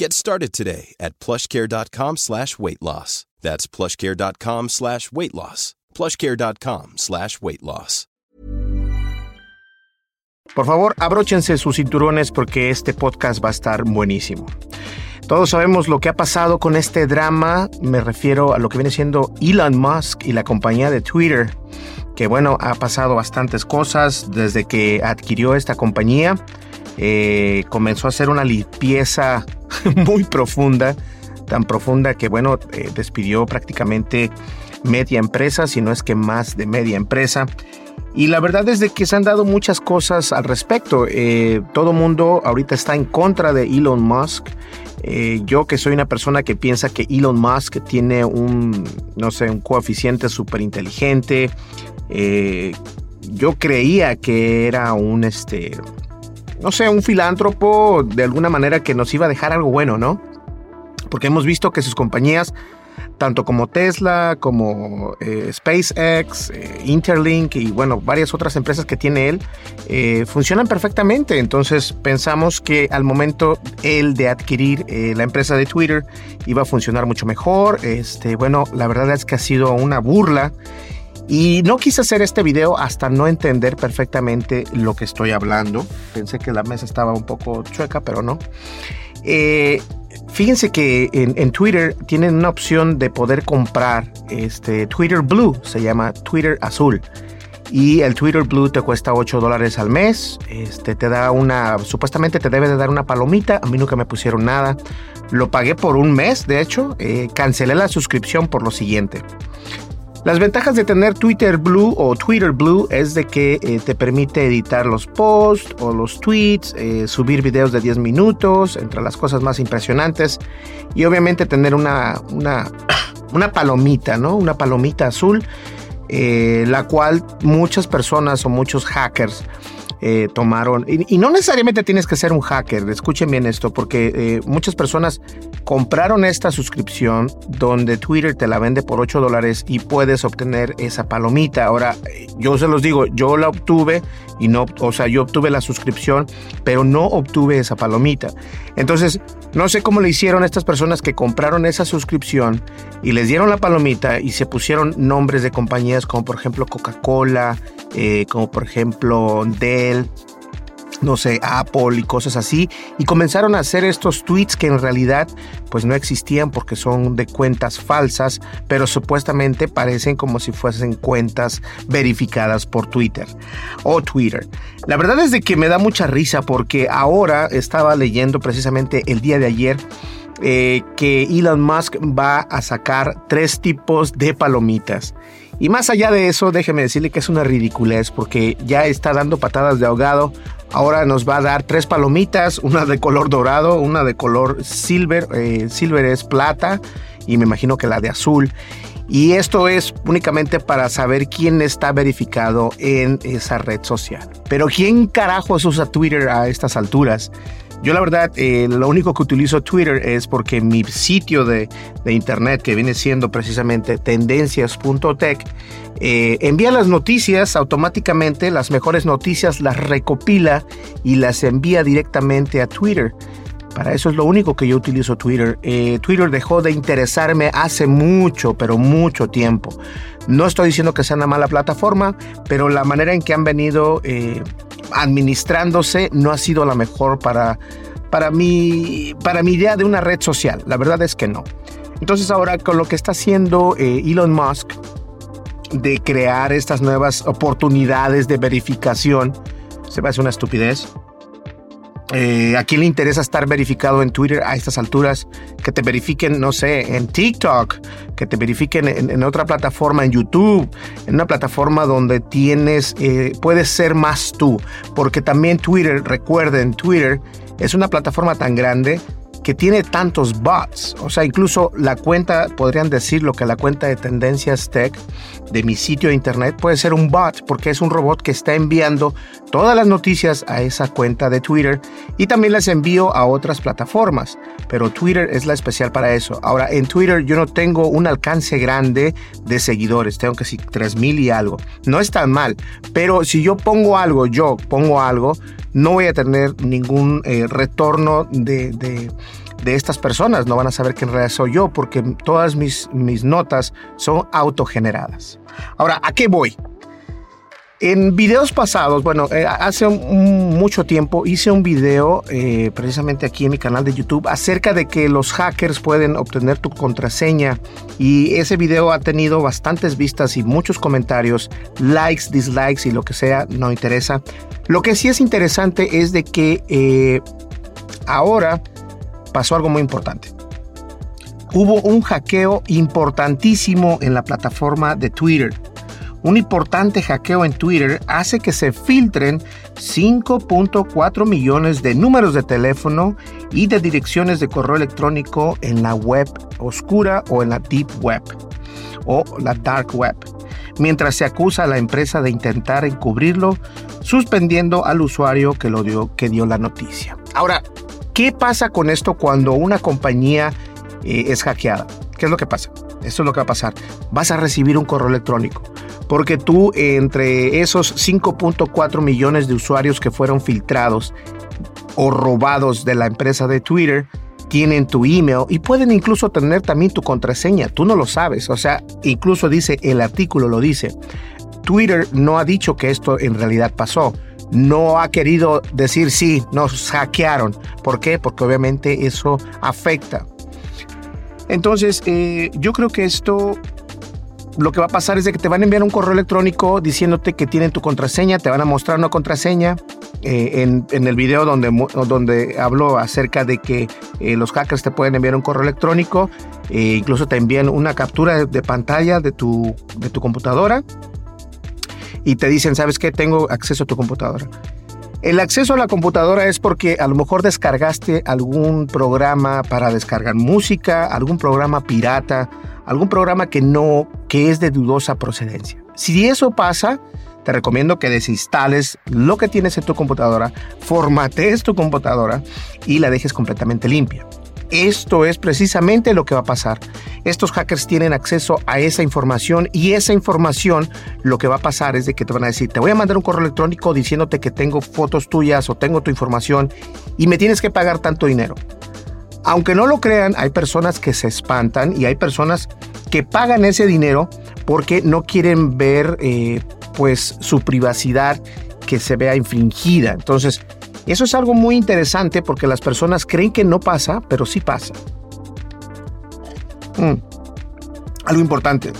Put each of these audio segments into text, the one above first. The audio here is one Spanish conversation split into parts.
Get started today at plushcare.com slash weight loss. That's plushcare.com slash weight loss. Plushcare.com slash weight loss. Por favor, abróchense sus cinturones porque este podcast va a estar buenísimo. Todos sabemos lo que ha pasado con este drama, me refiero a lo que viene siendo Elon Musk y la compañía de Twitter, que bueno, ha pasado bastantes cosas desde que adquirió esta compañía. Eh, comenzó a hacer una limpieza muy profunda, tan profunda que bueno, eh, despidió prácticamente media empresa, si no es que más de media empresa. Y la verdad es de que se han dado muchas cosas al respecto. Eh, todo mundo ahorita está en contra de Elon Musk. Eh, yo que soy una persona que piensa que Elon Musk tiene un, no sé, un coeficiente súper inteligente. Eh, yo creía que era un, este, no sé, un filántropo de alguna manera que nos iba a dejar algo bueno, ¿no? Porque hemos visto que sus compañías tanto como Tesla, como eh, SpaceX, eh, Interlink y bueno, varias otras empresas que tiene él, funcionan perfectamente. Entonces pensamos que al momento él de adquirir la empresa de Twitter iba a funcionar mucho mejor. Este, bueno, la verdad es que ha sido una burla. Y no quise hacer este video hasta no entender perfectamente lo que estoy hablando. Pensé que la mesa estaba un poco chueca, pero no. Eh, fíjense que en, Twitter tienen una opción de poder comprar este Twitter Blue, se llama Twitter Azul. Y el Twitter Blue te cuesta 8 dólares al mes. Este te da una, supuestamente te debe de dar una palomita. A mí nunca me pusieron nada. Lo pagué por un mes, de hecho. Eh, cancelé la suscripción por lo siguiente. Las ventajas de tener Twitter Blue o Twitter Blue es de que eh, te permite editar los posts o los tweets, eh, subir videos de 10 minutos, entre las cosas más impresionantes, y obviamente tener una, una, una palomita, ¿no? Una palomita azul, eh, la cual muchas personas o muchos hackers eh, tomaron, y, no necesariamente tienes que ser un hacker, escuchen bien esto, porque eh, muchas personas compraron esta suscripción donde Twitter te la vende por 8 dólares y puedes obtener esa palomita. Ahora, yo se los digo, yo la obtuve y no, o sea, yo obtuve la suscripción, pero no obtuve esa palomita. Entonces, no sé cómo le hicieron estas personas que compraron esa suscripción y les dieron la palomita y se pusieron nombres de compañías como por ejemplo Coca-Cola, eh, como por ejemplo Dell, no sé, Apple y cosas así, y comenzaron a hacer estos tweets que en realidad pues no existían porque son de cuentas falsas, pero supuestamente parecen como si fuesen cuentas verificadas por Twitter o Twitter. La verdad es de que me da mucha risa porque ahora estaba leyendo precisamente el día de ayer eh, que Elon Musk va a sacar tres tipos de palomitas. Y más allá de eso, déjeme decirle que es una ridiculez porque ya está dando patadas de ahogado. Ahora nos va a dar tres palomitas, una de color dorado, una de color silver, eh, silver es plata y me imagino que la de azul. Y esto es únicamente para saber quién está verificado en esa red social. Pero ¿quién carajos usa Twitter a estas alturas? Yo la verdad, eh, lo único que utilizo Twitter es porque mi sitio de, internet, que viene siendo precisamente tendencias.tech, eh, envía las noticias automáticamente, las mejores noticias las recopila y las envía directamente a Twitter. Para eso es lo único que yo utilizo Twitter. Eh, Twitter dejó de interesarme hace mucho, pero mucho tiempo. No estoy diciendo que sea una mala plataforma, pero la manera en que han venido administrándose no ha sido la mejor para, para, mi, para mi idea de una red social. La verdad es que no. Entonces ahora con lo que está haciendo eh, Elon Musk de crear estas nuevas oportunidades de verificación, se me hace una estupidez. Eh, ¿A quién le interesa estar verificado en Twitter a estas alturas? Que te verifiquen, no sé, en TikTok, que te verifiquen en, otra plataforma, en YouTube, en una plataforma donde tienes, eh, puedes ser más tú. Porque también Twitter, recuerden, Twitter es una plataforma tan grande que tiene tantos bots. O sea, incluso la cuenta, podrían decirlo que la cuenta de Tendencias Tech de mi sitio de internet puede ser un bot porque es un robot que está enviando todas las noticias a esa cuenta de Twitter y también las envío a otras plataformas. Pero Twitter es la especial para eso. Ahora, en Twitter yo no tengo un alcance grande de seguidores. Tengo decir 3000 y algo. No es tan mal. Pero si yo pongo algo, yo pongo algo, no voy a tener ningún eh, retorno de, de, estas personas. No van a saber que en realidad soy yo porque todas mis, mis notas son autogeneradas. Ahora, ¿a qué voy? En videos pasados, bueno, eh, hace mucho tiempo hice un video eh, precisamente aquí en mi canal de YouTube acerca de que los hackers pueden obtener tu contraseña y ese video ha tenido bastantes vistas y muchos comentarios, likes, dislikes y lo que sea, no interesa. Lo que sí es interesante es de que eh, ahora pasó algo muy importante. Hubo un hackeo importantísimo en la plataforma de Twitter un importante hackeo en Twitter hace que se filtren 5.4 millones de números de teléfono y de direcciones de correo electrónico en la web oscura o en la deep web o la dark web, mientras se acusa a la empresa de intentar encubrirlo, suspendiendo al usuario que, dio la noticia. Ahora, ¿qué pasa con esto cuando una compañía eh, es hackeada? ¿Qué es lo que pasa? Esto es lo que va a pasar. Vas a recibir un correo electrónico. Porque tú, entre esos 5.4 millones de usuarios que fueron filtrados o robados de la empresa de Twitter, tienen tu email y pueden incluso tener también tu contraseña. Tú no lo sabes. O sea, incluso dice, el artículo lo dice. Twitter no ha dicho que esto en realidad pasó. No ha querido decir sí, nos hackearon. ¿Por qué? Porque obviamente eso afecta. Entonces, eh, yo creo que esto lo que va a pasar es de que te van a enviar un correo electrónico diciéndote que tienen tu contraseña, te van a mostrar una contraseña. Eh, en, el video donde, donde hablo acerca de que eh, los hackers te pueden enviar un correo electrónico, incluso te envían una captura de, pantalla de tu, de tu computadora y te dicen, ¿sabes qué? Tengo acceso a tu computadora. El acceso a la computadora es porque a lo mejor descargaste algún programa para descargar música, algún programa pirata, algún programa que no, que es de dudosa procedencia. Si eso pasa, te recomiendo que desinstales lo que tienes en tu computadora, formatees tu computadora y la dejes completamente limpia. Esto es precisamente lo que va a pasar. Estos hackers tienen acceso a esa información y esa información lo que va a pasar es de que te van a decir, te voy a mandar un correo electrónico diciéndote que tengo fotos tuyas o tengo tu información y me tienes que pagar tanto dinero. Aunque no lo crean, hay personas que se espantan y hay personas que pagan ese dinero porque no quieren ver eh, pues su privacidad que se vea infringida. Entonces, eso es algo muy interesante porque las personas creen que no pasa, pero sí pasa. Mm. Algo importante.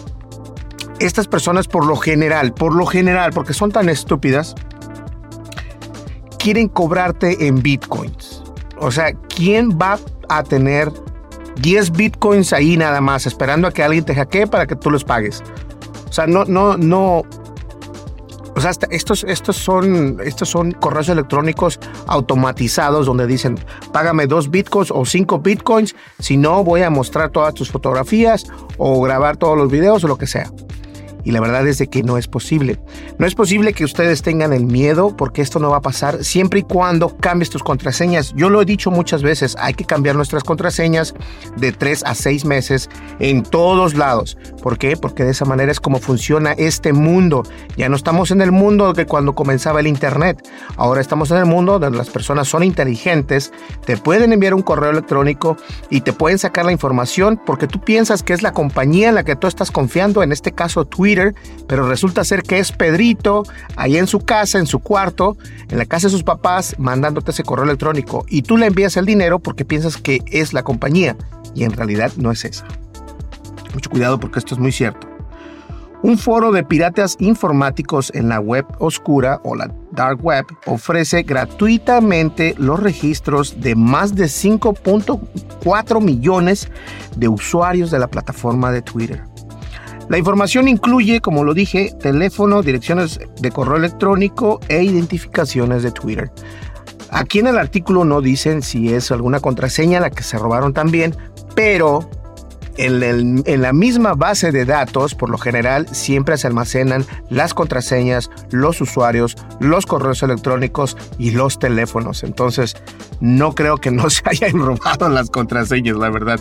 Estas personas por lo general, por lo general, porque son tan estúpidas, quieren cobrarte en bitcoins. O sea, ¿quién va a tener 10 bitcoins ahí nada más esperando a que alguien te hackee para que tú los pagues? O sea, no, no, no, o sea, estos, estos, son, estos son correos electrónicos automatizados donde dicen, págame dos bitcoins o cinco bitcoins, si no voy a mostrar todas tus fotografías o grabar todos los videos o lo que sea. Y la verdad es de que no es posible. No es posible que ustedes tengan el miedo porque esto no va a pasar siempre y cuando cambies tus contraseñas. Yo lo he dicho muchas veces, hay que cambiar nuestras contraseñas de 3 a 6 meses en todos lados. ¿Por qué? Porque de esa manera es como funciona este mundo. Ya no estamos en el mundo de cuando comenzaba el Internet. Ahora estamos en el mundo donde las personas son inteligentes, te pueden enviar un correo electrónico y te pueden sacar la información porque tú piensas que es la compañía en la que tú estás confiando, en este caso Twitter pero resulta ser que es Pedrito ahí en su casa, en su cuarto, en la casa de sus papás, mandándote ese correo electrónico y tú le envías el dinero porque piensas que es la compañía y en realidad no es esa. Mucho cuidado porque esto es muy cierto. Un foro de piratas informáticos en la web oscura o la dark web ofrece gratuitamente los registros de más de 5.4 millones de usuarios de la plataforma de Twitter. La información incluye, como lo dije, teléfono, direcciones de correo electrónico e identificaciones de Twitter. Aquí en el artículo no dicen si es alguna contraseña la que se robaron también, pero en, la misma base de datos, por lo general, siempre se almacenan las contraseñas, los usuarios, los correos electrónicos y los teléfonos. Entonces, no creo que no se hayan robado las contraseñas, la verdad.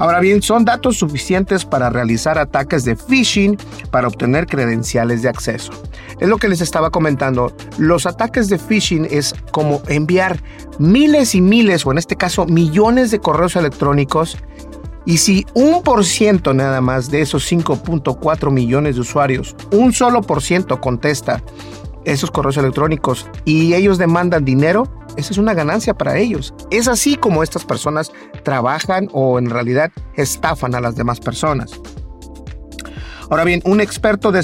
Ahora bien, son datos suficientes para realizar ataques de phishing para obtener credenciales de acceso. Es lo que les estaba comentando. Los ataques de phishing es como enviar miles y miles, o en este caso millones de correos electrónicos y si un por ciento nada más de esos 5.4 millones de usuarios, un solo por ciento contesta esos correos electrónicos y ellos demandan dinero, esa es una ganancia para ellos. Es así como estas personas trabajan o en realidad estafan a las demás personas. Ahora bien, un experto de,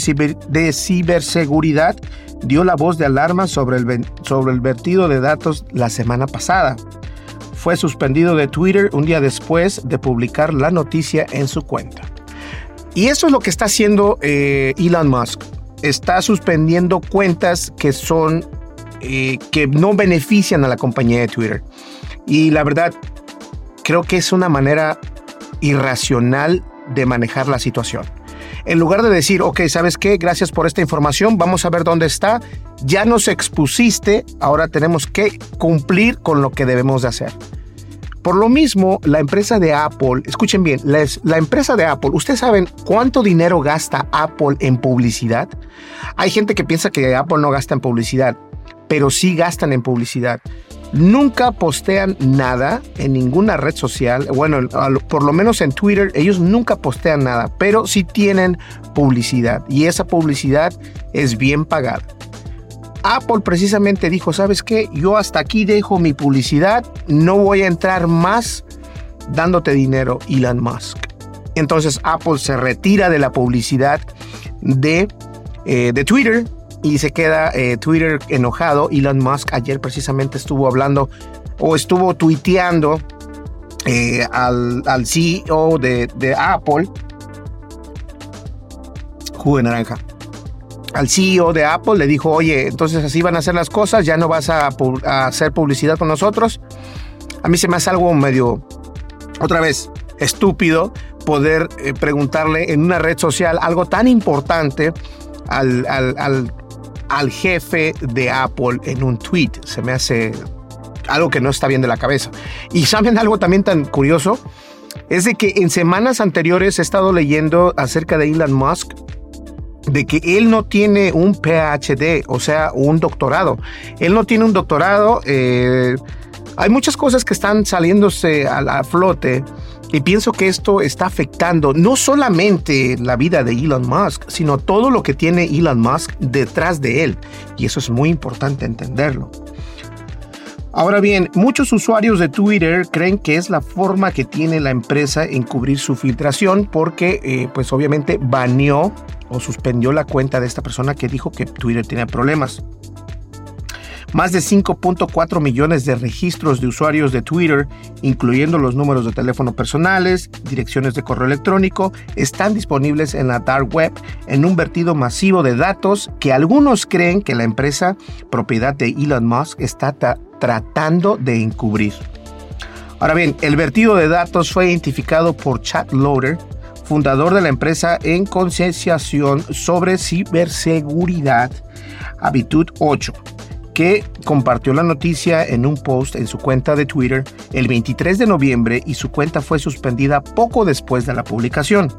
ciberseguridad dio la voz de alarma sobre el, vertido de datos la semana pasada. Fue suspendido de Twitter un día después de publicar la noticia en su cuenta. Y eso es lo que está haciendo eh, Elon Musk. Está suspendiendo cuentas que son eh, que no benefician a la compañía de Twitter. Y la verdad, creo que es una manera irracional de manejar la situación. En lugar de decir, ok, ¿sabes qué? Gracias por esta información, vamos a ver dónde está. Ya nos expusiste, ahora tenemos que cumplir con lo que debemos de hacer. Por lo mismo, la empresa de Apple, escuchen bien, la, empresa de Apple, ¿ustedes saben cuánto dinero gasta Apple en publicidad? Hay gente que piensa que Apple no gasta en publicidad, pero sí gastan en publicidad. Nunca postean nada en ninguna red social. Bueno, por lo menos en Twitter ellos nunca postean nada, pero sí tienen publicidad y esa publicidad es bien pagada. Apple precisamente dijo, ¿sabes qué? Yo hasta aquí dejo mi publicidad, no voy a entrar más dándote dinero, Elon Musk. Entonces Apple se retira de la publicidad de, eh, de Twitter y se queda eh, Twitter enojado. Elon Musk ayer precisamente estuvo hablando o estuvo tuiteando eh, al, al, CEO de, de Apple. Jugo de naranja al CEO de Apple, le dijo, oye, entonces así van a ser las cosas, ya no vas a, hacer publicidad con nosotros. A mí se me hace algo medio, otra vez, estúpido poder eh, preguntarle en una red social algo tan importante al, al, al, jefe de Apple en un tweet. Se me hace algo que no está bien de la cabeza. Y saben algo también tan curioso, es de que en semanas anteriores he estado leyendo acerca de Elon Musk de que él no tiene un PhD, o sea, un doctorado. Él no tiene un doctorado. Eh, hay muchas cosas que están saliéndose a, la flote y pienso que esto está afectando no solamente la vida de Elon Musk, sino todo lo que tiene Elon Musk detrás de él. Y eso es muy importante entenderlo. Ahora bien, muchos usuarios de Twitter creen que es la forma que tiene la empresa en cubrir su filtración porque eh, pues obviamente baneó o suspendió la cuenta de esta persona que dijo que Twitter tenía problemas. Más de 5.4 millones de registros de usuarios de Twitter, incluyendo los números de teléfono personales, direcciones de correo electrónico, están disponibles en la dark web en un vertido masivo de datos que algunos creen que la empresa propiedad de Elon Musk está tratando de encubrir. Ahora bien, el vertido de datos fue identificado por Chat Loader, fundador de la empresa en concienciación sobre ciberseguridad Habitud 8, que compartió la noticia en un post en su cuenta de Twitter el 23 de noviembre y su cuenta fue suspendida poco después de la publicación.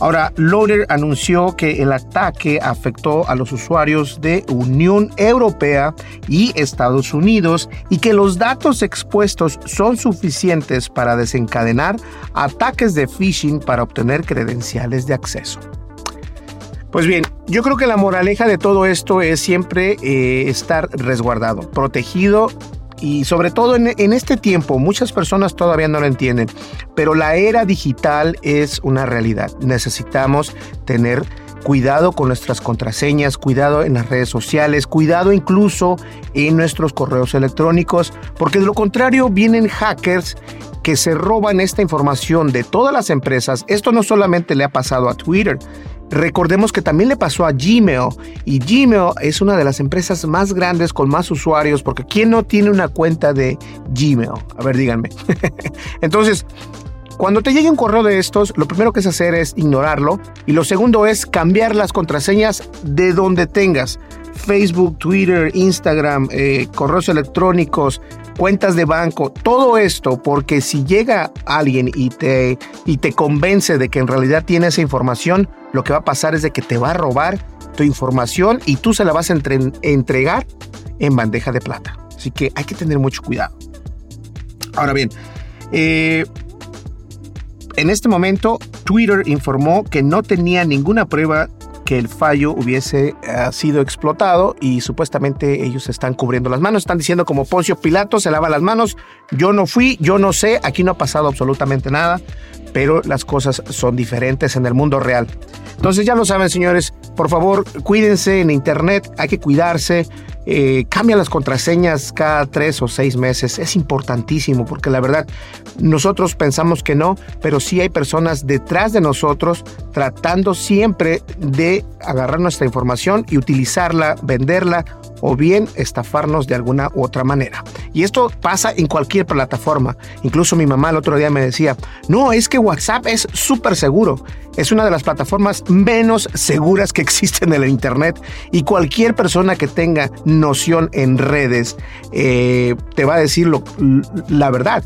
Ahora, Loader anunció que el ataque afectó a los usuarios de Unión Europea y Estados Unidos y que los datos expuestos son suficientes para desencadenar ataques de phishing para obtener credenciales de acceso. Pues bien, yo creo que la moraleja de todo esto es siempre eh, estar resguardado, protegido y sobre todo en, este tiempo, muchas personas todavía no lo entienden, pero la era digital es una realidad. Necesitamos tener cuidado con nuestras contraseñas, cuidado en las redes sociales, cuidado incluso en nuestros correos electrónicos, porque de lo contrario vienen hackers que se roban esta información de todas las empresas. Esto no solamente le ha pasado a Twitter, Recordemos que también le pasó a Gmail y Gmail es una de las empresas más grandes con más usuarios porque ¿quién no tiene una cuenta de Gmail? A ver, díganme. Entonces, cuando te llegue un correo de estos, lo primero que es hacer es ignorarlo y lo segundo es cambiar las contraseñas de donde tengas. Facebook, Twitter, Instagram, eh, correos electrónicos, cuentas de banco, todo esto, porque si llega alguien y te, y te convence de que en realidad tiene esa información, lo que va a pasar es de que te va a robar tu información y tú se la vas a entregar en bandeja de plata. Así que hay que tener mucho cuidado. Ahora bien, eh, en este momento Twitter informó que no tenía ninguna prueba que el fallo hubiese eh, sido explotado y supuestamente ellos están cubriendo las manos, están diciendo como Poncio Pilato se lava las manos, yo no fui, yo no sé, aquí no ha pasado absolutamente nada, pero las cosas son diferentes en el mundo real. Entonces ya lo saben señores, por favor cuídense en internet, hay que cuidarse, eh, cambia las contraseñas cada tres o seis meses. Es importantísimo porque la verdad nosotros pensamos que no, pero sí hay personas detrás de nosotros tratando siempre de agarrar nuestra información y utilizarla, venderla o bien estafarnos de alguna u otra manera. Y esto pasa en cualquier plataforma. Incluso mi mamá el otro día me decía, no, es que WhatsApp es súper seguro. Es una de las plataformas menos seguras que existen en el Internet y cualquier persona que tenga noción en redes eh, te va a decir la verdad.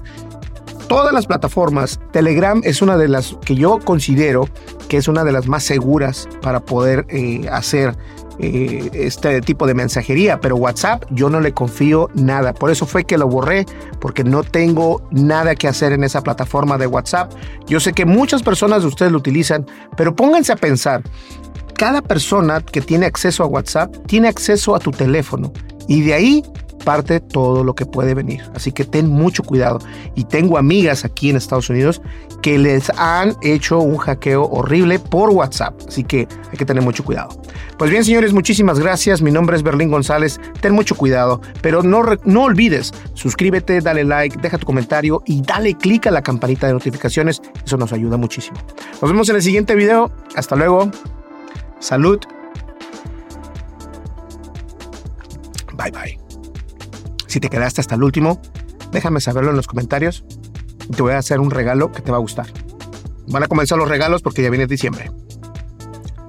todas las plataformas, Telegram es una de las que yo considero que es una de las más seguras para poder eh, hacer eh, este tipo de mensajería, pero WhatsApp yo no le confío nada. Por eso fue que lo borré, porque no tengo nada que hacer en esa plataforma de WhatsApp. Yo sé que muchas personas de ustedes lo utilizan, pero pónganse a pensar, cada persona que tiene acceso a WhatsApp tiene acceso a tu teléfono y de ahí parte todo lo que puede venir. Así que ten mucho cuidado. Y tengo amigas aquí en Estados Unidos que les han hecho un hackeo horrible por WhatsApp. Así que hay que tener mucho cuidado. Pues bien, señores, muchísimas gracias. Mi nombre es Berlín González. Ten mucho cuidado, pero no, no olvides, suscríbete, dale like, deja tu comentario y dale click a la campanita de notificaciones. Eso nos ayuda muchísimo. Nos vemos en el siguiente video. Hasta luego. Salud. Bye bye. Si te quedaste hasta el último, déjame saberlo en los comentarios te voy a hacer un regalo que te va a gustar. Van a comenzar los regalos porque ya viene diciembre.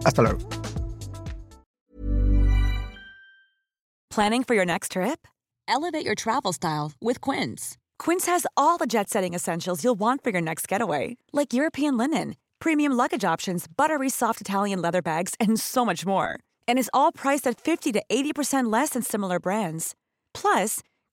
Hasta luego. Planning for your next trip? Elevate your travel style with Quince. Quince has all the jet setting essentials you'll want for your next getaway, like European linen, premium luggage options, buttery soft Italian leather bags, and so much more. And is all priced at 50 to 80% less than similar brands. Plus,